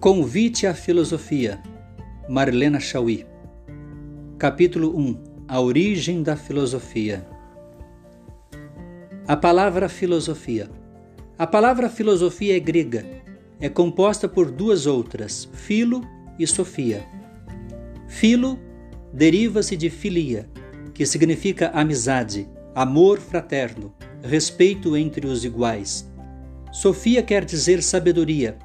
Convite à Filosofia, Marlena Chauí. Capítulo 1 A origem da filosofia. A palavra filosofia. A palavra filosofia é grega. É composta por duas outras, filo e sofia. Filo deriva-se de filia, que significa amizade, amor fraterno, respeito entre os iguais. Sofia quer dizer sabedoria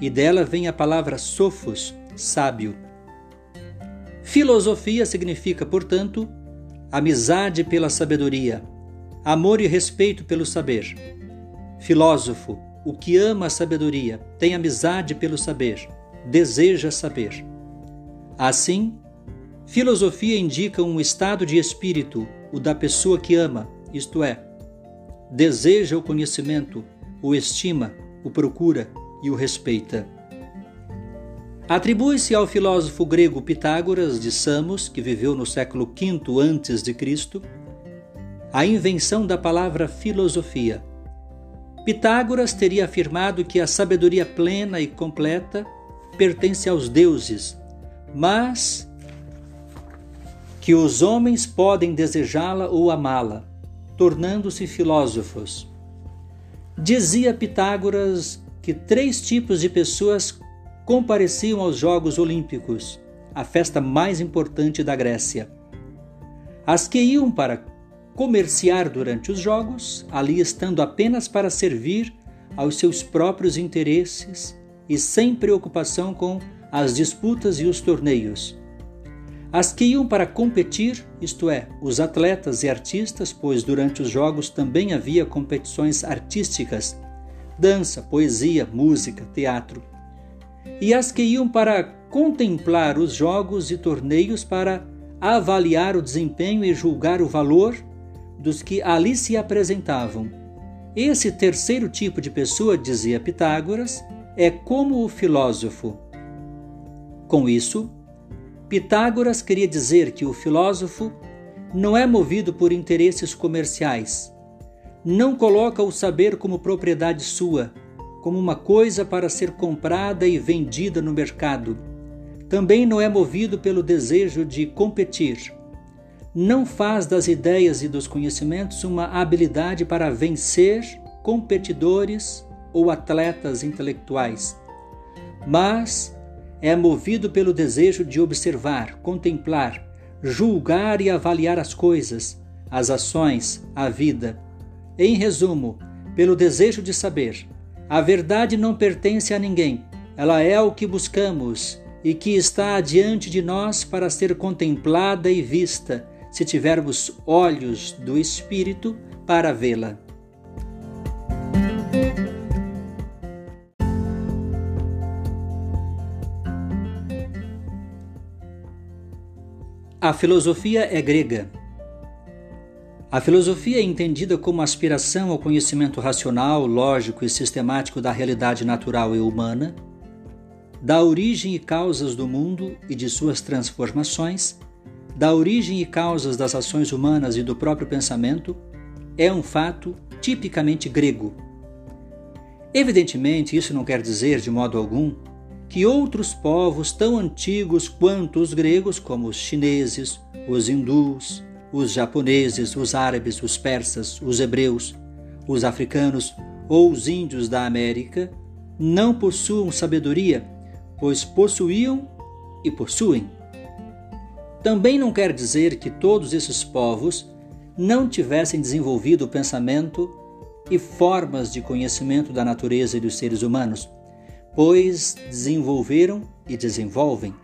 e dela vem a palavra sofos, sábio. Filosofia significa, portanto, amizade pela sabedoria, amor e respeito pelo saber. Filósofo, o que ama a sabedoria, tem amizade pelo saber, deseja saber. Assim, filosofia indica um estado de espírito, o da pessoa que ama, isto é, deseja o conhecimento, o estima, o procura, e o respeita. Atribui-se ao filósofo grego Pitágoras de Samos, que viveu no século V a.C., a invenção da palavra filosofia. Pitágoras teria afirmado que a sabedoria plena e completa pertence aos deuses, mas que os homens podem desejá-la ou amá-la, tornando-se filósofos. Dizia Pitágoras que três tipos de pessoas compareciam aos Jogos Olímpicos, a festa mais importante da Grécia. As que iam para comerciar durante os Jogos, ali estando apenas para servir aos seus próprios interesses e sem preocupação com as disputas e os torneios. As que iam para competir, isto é, os atletas e artistas, pois durante os Jogos também havia competições artísticas dança, poesia, música, teatro. E as que iam para contemplar os jogos e torneios para avaliar o desempenho e julgar o valor dos que ali se apresentavam. Esse terceiro tipo de pessoa, dizia Pitágoras, é como o filósofo. Com isso, Pitágoras queria dizer que o filósofo não é movido por interesses comerciais, não coloca o saber como propriedade sua, como uma coisa para ser comprada e vendida no mercado. Também não é movido pelo desejo de competir. Não faz das ideias e dos conhecimentos uma habilidade para vencer competidores ou atletas intelectuais, mas é movido pelo desejo de observar, contemplar, julgar e avaliar as coisas, as ações, a vida em resumo, pelo desejo de saber, a verdade não pertence a ninguém, ela é o que buscamos e que está diante de nós para ser contemplada e vista, se tivermos olhos do Espírito para vê-la. A filosofia é grega a filosofia é entendida como aspiração ao conhecimento racional, lógico e sistemático da realidade natural e humana, da origem e causas do mundo e de suas transformações, da origem e causas das ações humanas e do próprio pensamento, é um fato tipicamente grego. Evidentemente, isso não quer dizer, de modo algum, que outros povos tão antigos quanto os gregos, como os chineses, os hindus, os japoneses, os árabes, os persas, os hebreus, os africanos ou os índios da América não possuam sabedoria, pois possuíam e possuem. Também não quer dizer que todos esses povos não tivessem desenvolvido o pensamento e formas de conhecimento da natureza e dos seres humanos, pois desenvolveram e desenvolvem.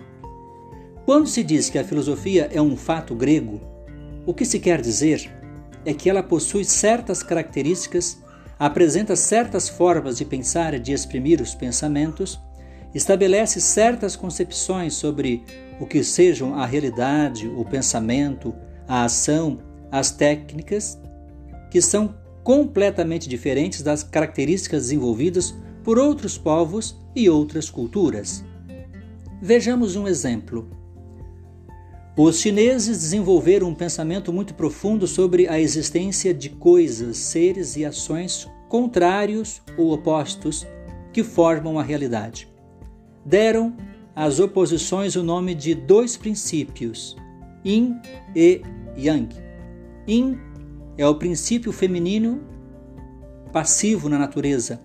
Quando se diz que a filosofia é um fato grego, o que se quer dizer é que ela possui certas características, apresenta certas formas de pensar e de exprimir os pensamentos, estabelece certas concepções sobre o que sejam a realidade, o pensamento, a ação, as técnicas, que são completamente diferentes das características desenvolvidas por outros povos e outras culturas. Vejamos um exemplo. Os chineses desenvolveram um pensamento muito profundo sobre a existência de coisas, seres e ações contrários ou opostos que formam a realidade. deram às oposições o nome de dois princípios, Yin e Yang. Yin é o princípio feminino passivo na natureza,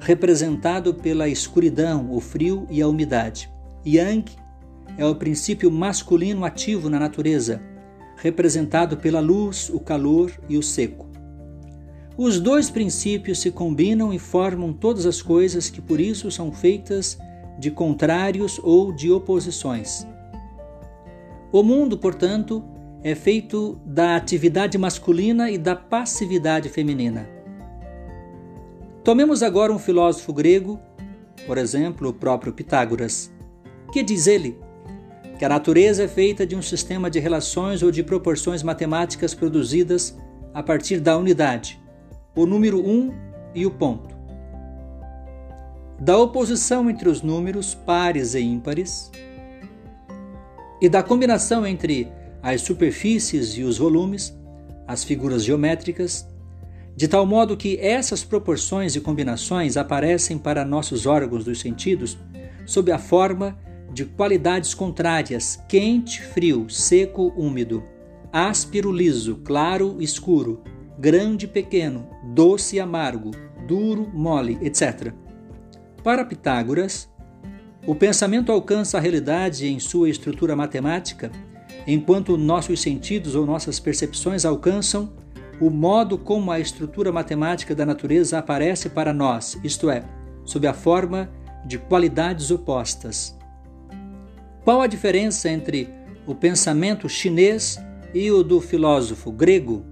representado pela escuridão, o frio e a umidade. Yang é o princípio masculino ativo na natureza, representado pela luz, o calor e o seco. Os dois princípios se combinam e formam todas as coisas que por isso são feitas de contrários ou de oposições. O mundo, portanto, é feito da atividade masculina e da passividade feminina. Tomemos agora um filósofo grego, por exemplo, o próprio Pitágoras. Que diz ele? Que a natureza é feita de um sistema de relações ou de proporções matemáticas produzidas a partir da unidade, o número 1 um e o ponto. Da oposição entre os números pares e ímpares, e da combinação entre as superfícies e os volumes, as figuras geométricas, de tal modo que essas proporções e combinações aparecem para nossos órgãos dos sentidos sob a forma de qualidades contrárias: quente, frio, seco, úmido, áspero, liso, claro, escuro, grande, pequeno, doce, amargo, duro, mole, etc. Para Pitágoras, o pensamento alcança a realidade em sua estrutura matemática, enquanto nossos sentidos ou nossas percepções alcançam o modo como a estrutura matemática da natureza aparece para nós, isto é, sob a forma de qualidades opostas. Qual a diferença entre o pensamento chinês e o do filósofo grego?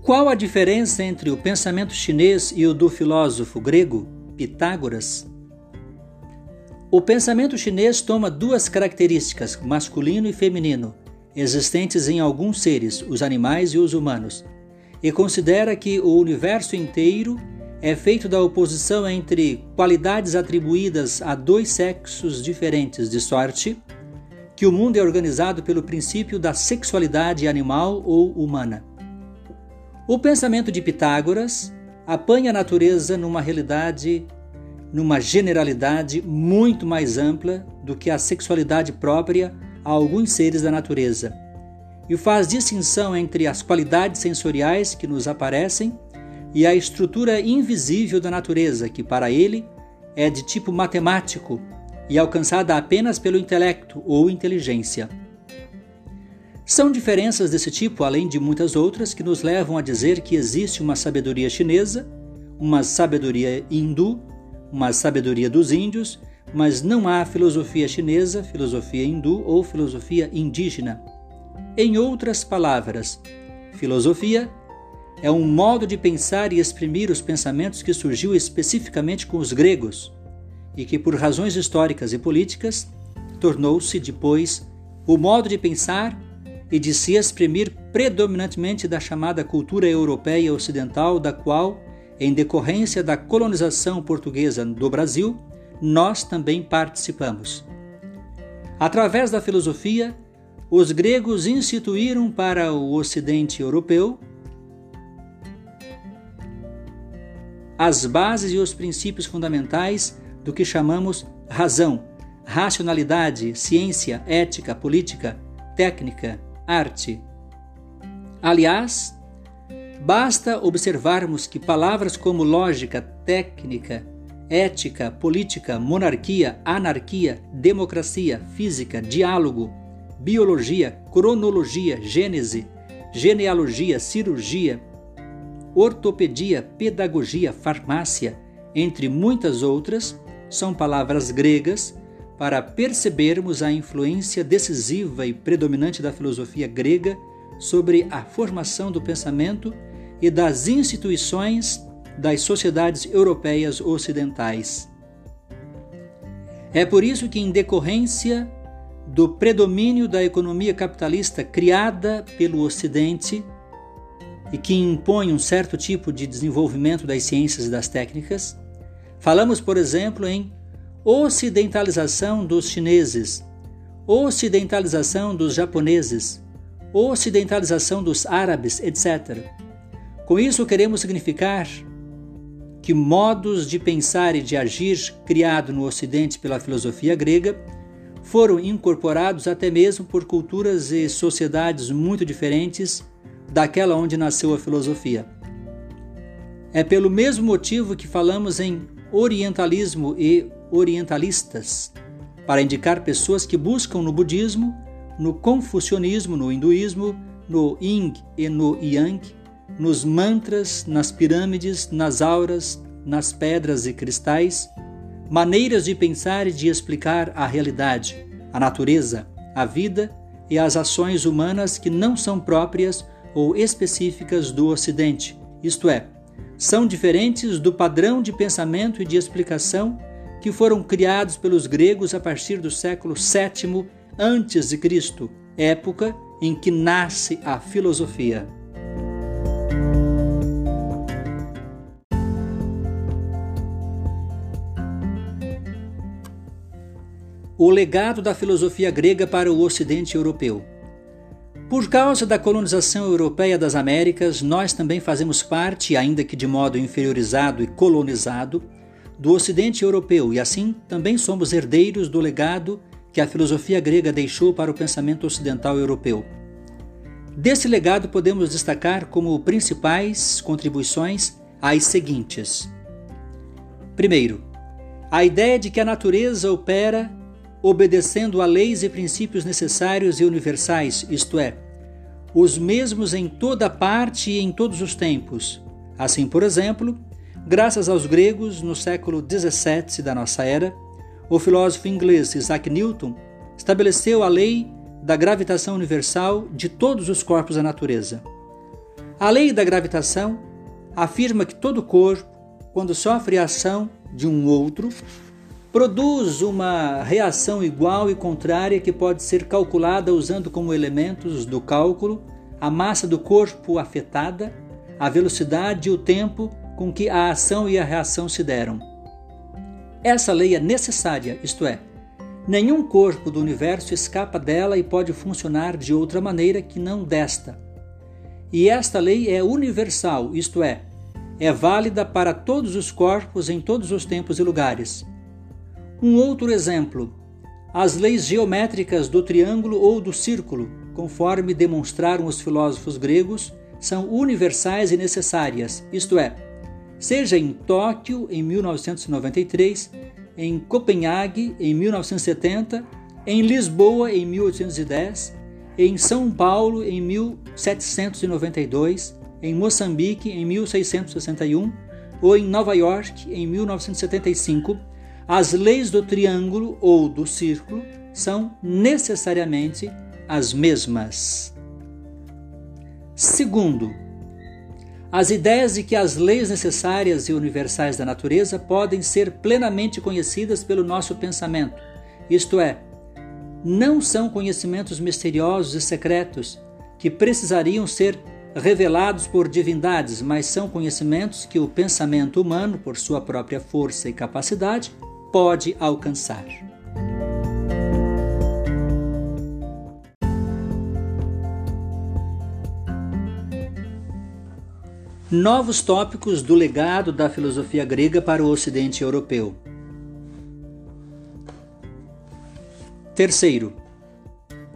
Qual a diferença entre o pensamento chinês e o do filósofo grego Pitágoras? O pensamento chinês toma duas características, masculino e feminino, existentes em alguns seres, os animais e os humanos, e considera que o universo inteiro é feito da oposição entre qualidades atribuídas a dois sexos diferentes, de sorte que o mundo é organizado pelo princípio da sexualidade animal ou humana. O pensamento de Pitágoras apanha a natureza numa realidade, numa generalidade muito mais ampla do que a sexualidade própria a alguns seres da natureza, e faz distinção entre as qualidades sensoriais que nos aparecem e a estrutura invisível da natureza, que para ele é de tipo matemático e alcançada apenas pelo intelecto ou inteligência. São diferenças desse tipo, além de muitas outras, que nos levam a dizer que existe uma sabedoria chinesa, uma sabedoria hindu, uma sabedoria dos índios, mas não há filosofia chinesa, filosofia hindu ou filosofia indígena. Em outras palavras, filosofia é um modo de pensar e exprimir os pensamentos que surgiu especificamente com os gregos e que, por razões históricas e políticas, tornou-se depois o modo de pensar e de se exprimir predominantemente da chamada cultura europeia ocidental, da qual, em decorrência da colonização portuguesa do Brasil, nós também participamos. Através da filosofia, os gregos instituíram para o ocidente europeu as bases e os princípios fundamentais do que chamamos razão, racionalidade, ciência, ética, política, técnica, arte. Aliás, basta observarmos que palavras como lógica, técnica, ética, política, monarquia, anarquia, democracia, física, diálogo, biologia, cronologia, gênese, genealogia, cirurgia, ortopedia, pedagogia, farmácia, entre muitas outras, são palavras gregas para percebermos a influência decisiva e predominante da filosofia grega sobre a formação do pensamento e das instituições das sociedades europeias ocidentais. É por isso que, em decorrência do predomínio da economia capitalista criada pelo Ocidente e que impõe um certo tipo de desenvolvimento das ciências e das técnicas, falamos, por exemplo, em ocidentalização dos chineses, ocidentalização dos japoneses, ocidentalização dos árabes, etc. Com isso, queremos significar que modos de pensar e de agir criados no Ocidente pela filosofia grega foram incorporados até mesmo por culturas e sociedades muito diferentes daquela onde nasceu a filosofia. É pelo mesmo motivo que falamos em orientalismo e orientalistas, para indicar pessoas que buscam no budismo, no confucionismo, no hinduísmo, no yin e no yang, nos mantras, nas pirâmides, nas auras, nas pedras e cristais, maneiras de pensar e de explicar a realidade, a natureza, a vida e as ações humanas que não são próprias ou específicas do Ocidente, isto é, são diferentes do padrão de pensamento e de explicação que foram criados pelos gregos a partir do século VII a.C., época em que nasce a filosofia. O legado da filosofia grega para o ocidente europeu. Por causa da colonização europeia das Américas, nós também fazemos parte, ainda que de modo inferiorizado e colonizado, do Ocidente europeu e assim também somos herdeiros do legado que a filosofia grega deixou para o pensamento ocidental europeu. Desse legado podemos destacar como principais contribuições as seguintes: primeiro, a ideia de que a natureza opera obedecendo a leis e princípios necessários e universais, isto é, os mesmos em toda parte e em todos os tempos. Assim, por exemplo, graças aos gregos, no século XVII da nossa era, o filósofo inglês Isaac Newton estabeleceu a lei da gravitação universal de todos os corpos da natureza. A lei da gravitação afirma que todo corpo, quando sofre a ação de um outro, produz uma reação igual e contrária que pode ser calculada usando como elementos do cálculo a massa do corpo afetada, a velocidade e o tempo com que a ação e a reação se deram. Essa lei é necessária, isto é, nenhum corpo do universo escapa dela e pode funcionar de outra maneira que não desta. E esta lei é universal, isto é, é válida para todos os corpos em todos os tempos e lugares. Um outro exemplo: as leis geométricas do triângulo ou do círculo, conforme demonstraram os filósofos gregos, são universais e necessárias, isto é, seja em Tóquio em 1993, em Copenhague em 1970, em Lisboa em 1810, em São Paulo em 1792, em Moçambique em 1661 ou em Nova York em 1975 as leis do triângulo ou do círculo são necessariamente as mesmas. Segundo, as ideias de que as leis necessárias e universais da natureza podem ser plenamente conhecidas pelo nosso pensamento, isto é, não são conhecimentos misteriosos e secretos que precisariam ser revelados por divindades, mas são conhecimentos que o pensamento humano, por sua própria força e capacidade, pode alcançar. Novos tópicos do legado da filosofia grega para o Ocidente europeu. Terceiro,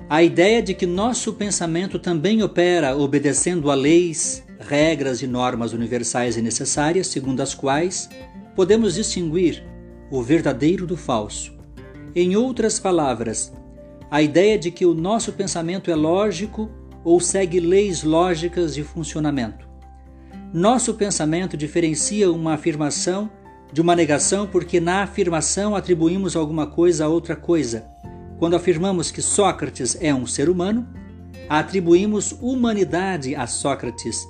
a ideia de que nosso pensamento também opera obedecendo a leis, regras e normas universais e necessárias, segundo as quais podemos distinguir o verdadeiro do falso. Em outras palavras, a ideia de que o nosso pensamento é lógico ou segue leis lógicas de funcionamento. Nosso pensamento diferencia uma afirmação de uma negação porque na afirmação atribuímos alguma coisa a outra coisa. Quando afirmamos que Sócrates é um ser humano, atribuímos humanidade a Sócrates.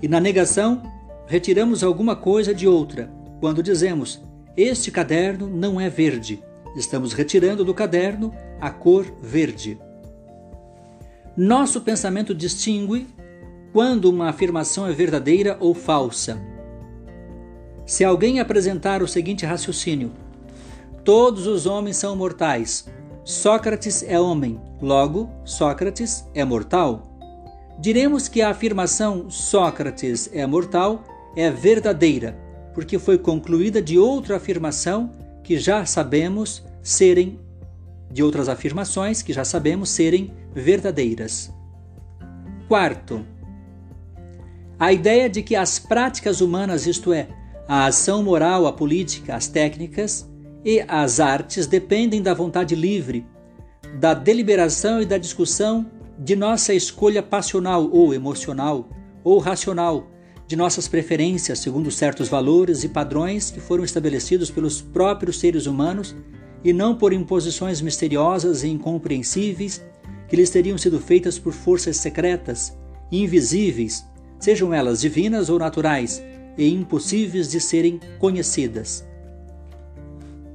E na negação, retiramos alguma coisa de outra. Quando dizemos este caderno não é verde. Estamos retirando do caderno a cor verde. Nosso pensamento distingue quando uma afirmação é verdadeira ou falsa. Se alguém apresentar o seguinte raciocínio: todos os homens são mortais, Sócrates é homem, logo, Sócrates é mortal. Diremos que a afirmação Sócrates é mortal é verdadeira, porque foi concluída de outra afirmação que já sabemos serem de outras afirmações que já sabemos serem verdadeiras. Quarto, a ideia de que as práticas humanas, isto é, a ação moral, a política, as técnicas e as artes dependem da vontade livre, da deliberação e da discussão de nossa escolha passional ou emocional ou racional, de nossas preferências segundo certos valores e padrões que foram estabelecidos pelos próprios seres humanos e não por imposições misteriosas e incompreensíveis que lhes teriam sido feitas por forças secretas invisíveis, sejam elas divinas ou naturais, e impossíveis de serem conhecidas.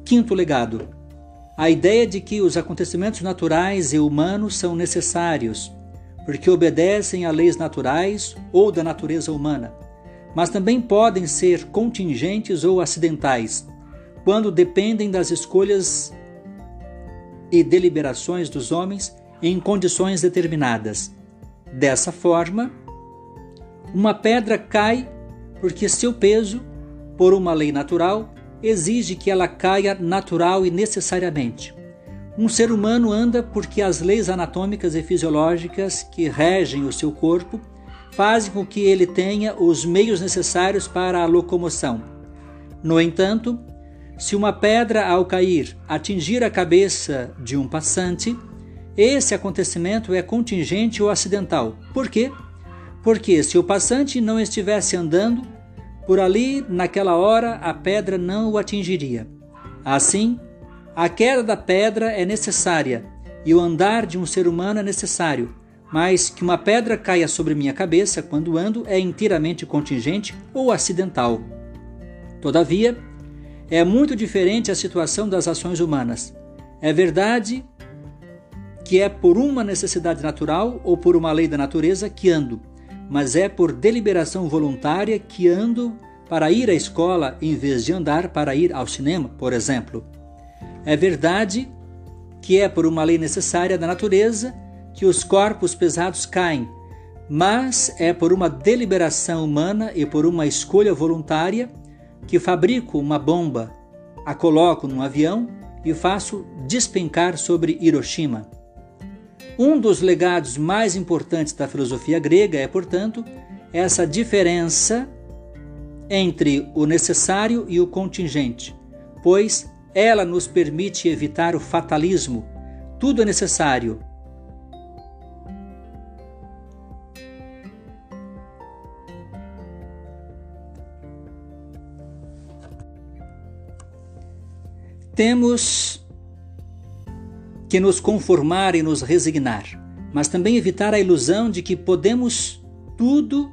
Quinto legado: a ideia de que os acontecimentos naturais e humanos são necessários, porque obedecem a leis naturais ou da natureza humana, mas também podem ser contingentes ou acidentais, quando dependem das escolhas e deliberações dos homens em condições determinadas. Dessa forma, uma pedra cai porque seu peso, por uma lei natural, exige que ela caia natural e necessariamente. Um ser humano anda porque as leis anatômicas e fisiológicas que regem o seu corpo fazem com que ele tenha os meios necessários para a locomoção. No entanto, se uma pedra ao cair atingir a cabeça de um passante, esse acontecimento é contingente ou acidental. Por quê? Porque se o passante não estivesse andando, por ali, naquela hora, a pedra não o atingiria. Assim, a queda da pedra é necessária e o andar de um ser humano é necessário, mas que uma pedra caia sobre minha cabeça quando ando é inteiramente contingente ou acidental. Todavia, é muito diferente a situação das ações humanas. É verdade que é por uma necessidade natural ou por uma lei da natureza que ando, mas é por deliberação voluntária que ando para ir à escola em vez de andar para ir ao cinema, por exemplo. É verdade que é por uma lei necessária da natureza que os corpos pesados caem, mas é por uma deliberação humana e por uma escolha voluntária que fabrico uma bomba, a coloco num avião e faço despencar sobre Hiroshima. Um dos legados mais importantes da filosofia grega é, portanto, essa diferença entre o necessário e o contingente, pois ela nos permite evitar o fatalismo. Tudo é necessário. Temos que nos conformar e nos resignar, mas também evitar a ilusão de que podemos tudo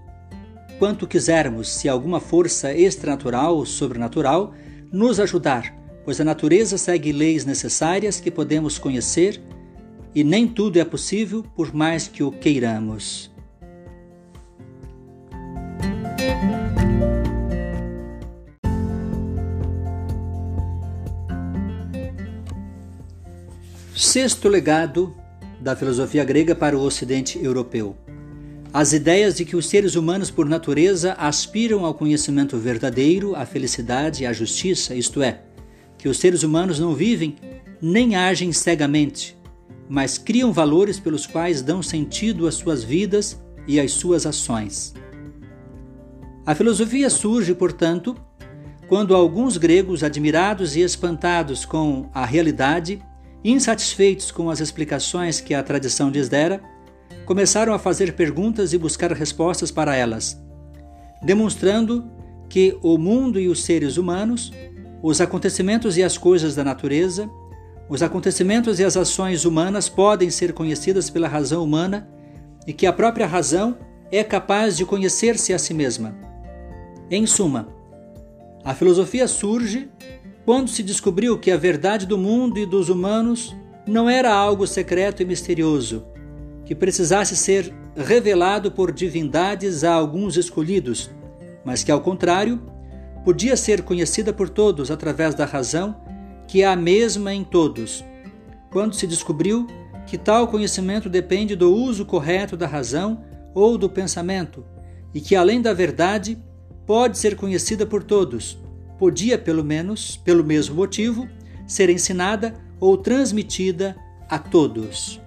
quanto quisermos se alguma força extranatural ou sobrenatural nos ajudar, pois a natureza segue leis necessárias que podemos conhecer e nem tudo é possível por mais que o queiramos. Sexto legado da filosofia grega para o ocidente europeu. As ideias de que os seres humanos, por natureza, aspiram ao conhecimento verdadeiro, à felicidade e à justiça, isto é, que os seres humanos não vivem nem agem cegamente, mas criam valores pelos quais dão sentido às suas vidas e às suas ações. A filosofia surge, portanto, quando alguns gregos, admirados e espantados com a realidade, Insatisfeitos com as explicações que a tradição lhes dera, começaram a fazer perguntas e buscar respostas para elas, demonstrando que o mundo e os seres humanos, os acontecimentos e as coisas da natureza, os acontecimentos e as ações humanas podem ser conhecidas pela razão humana e que a própria razão é capaz de conhecer-se a si mesma. Em suma, a filosofia surge quando se descobriu que a verdade do mundo e dos humanos não era algo secreto e misterioso, que precisasse ser revelado por divindades a alguns escolhidos, mas que, ao contrário, podia ser conhecida por todos através da razão, que é a mesma em todos. Quando se descobriu que tal conhecimento depende do uso correto da razão ou do pensamento, e que, além da verdade, pode ser conhecida por todos podia, pelo menos, pelo mesmo motivo, ser ensinada ou transmitida a todos.